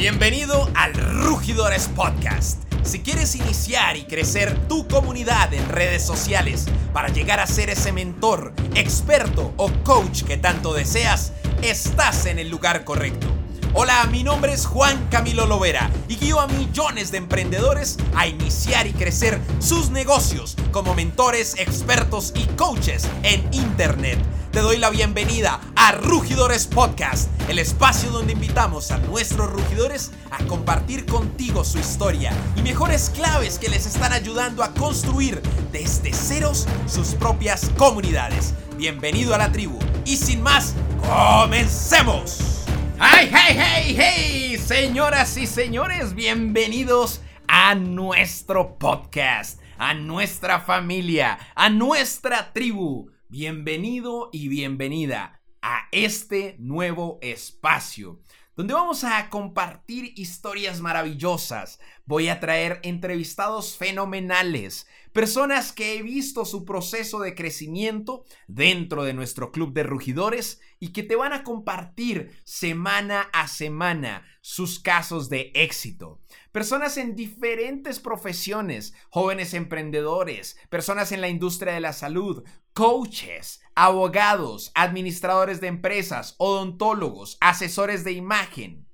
Bienvenido al Rugidores Podcast. Si quieres iniciar y crecer tu comunidad en redes sociales para llegar a ser ese mentor, experto o coach que tanto deseas, estás en el lugar correcto. Hola, mi nombre es Juan Camilo Lovera y guío a millones de emprendedores a iniciar y crecer sus negocios como mentores, expertos y coaches en Internet te doy la bienvenida a Rugidores Podcast, el espacio donde invitamos a nuestros rugidores a compartir contigo su historia y mejores claves que les están ayudando a construir desde ceros sus propias comunidades. Bienvenido a la tribu y sin más, comencemos. ¡Hey, hey, hey, hey! Señoras y señores, bienvenidos a nuestro podcast, a nuestra familia, a nuestra tribu. Bienvenido y bienvenida a este nuevo espacio donde vamos a compartir historias maravillosas. Voy a traer entrevistados fenomenales, personas que he visto su proceso de crecimiento dentro de nuestro club de rugidores y que te van a compartir semana a semana sus casos de éxito. Personas en diferentes profesiones, jóvenes emprendedores, personas en la industria de la salud, coaches, abogados, administradores de empresas, odontólogos, asesores de imagen,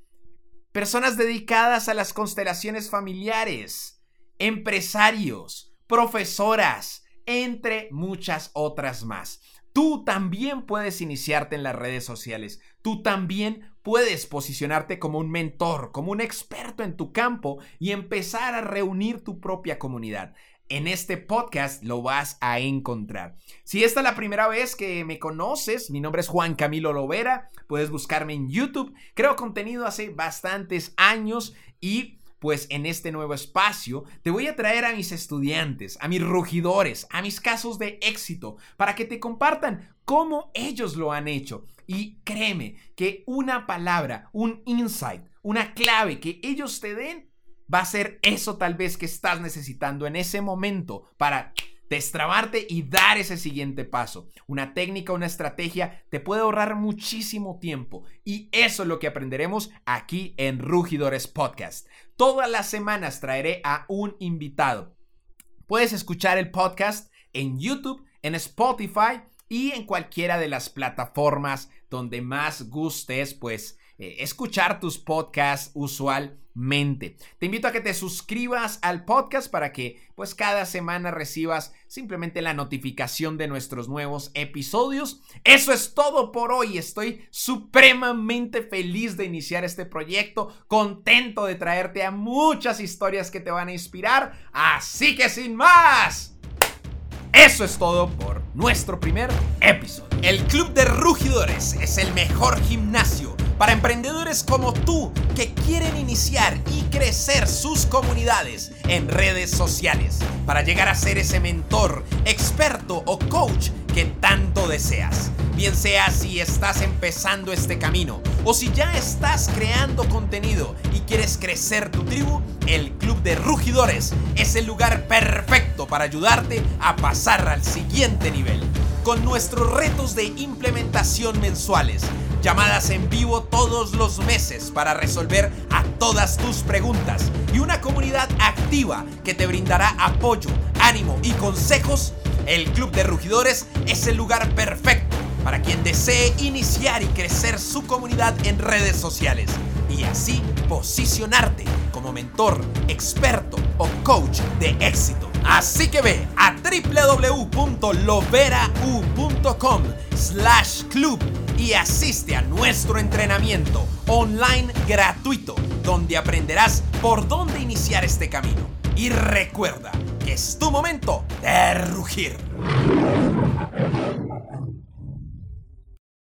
personas dedicadas a las constelaciones familiares, empresarios, profesoras, entre muchas otras más. Tú también puedes iniciarte en las redes sociales. Tú también puedes posicionarte como un mentor, como un experto en tu campo y empezar a reunir tu propia comunidad en este podcast lo vas a encontrar. Si esta es la primera vez que me conoces, mi nombre es Juan Camilo Lovera, puedes buscarme en YouTube, creo contenido hace bastantes años y pues en este nuevo espacio te voy a traer a mis estudiantes, a mis rugidores, a mis casos de éxito, para que te compartan cómo ellos lo han hecho. Y créeme que una palabra, un insight, una clave que ellos te den va a ser eso tal vez que estás necesitando en ese momento para destrabarte y dar ese siguiente paso. Una técnica, una estrategia te puede ahorrar muchísimo tiempo y eso es lo que aprenderemos aquí en Rugidores Podcast. Todas las semanas traeré a un invitado. Puedes escuchar el podcast en YouTube, en Spotify y en cualquiera de las plataformas donde más gustes, pues eh, escuchar tus podcasts usualmente. Te invito a que te suscribas al podcast para que pues cada semana recibas simplemente la notificación de nuestros nuevos episodios. Eso es todo por hoy. Estoy supremamente feliz de iniciar este proyecto, contento de traerte a muchas historias que te van a inspirar. Así que sin más. Eso es todo por nuestro primer episodio. El Club de Rugidores es el mejor gimnasio para emprendedores como tú que quieren iniciar y crecer sus comunidades en redes sociales para llegar a ser ese mentor, experto o coach que tanto deseas. Bien sea si estás empezando este camino o si ya estás creando contenido y quieres crecer tu tribu, el Club de Rugidores es el lugar perfecto para ayudarte a pasar al siguiente nivel. Con nuestros retos de implementación mensuales, llamadas en vivo todos los meses para resolver a todas tus preguntas y una comunidad activa que te brindará apoyo, ánimo y consejos, el Club de Rugidores es el lugar perfecto para quien desee iniciar y crecer su comunidad en redes sociales y así posicionarte como mentor, experto o coach de éxito. Así que ve a www.loverau.com slash club y asiste a nuestro entrenamiento online gratuito donde aprenderás por dónde iniciar este camino. Y recuerda que es tu momento de rugir.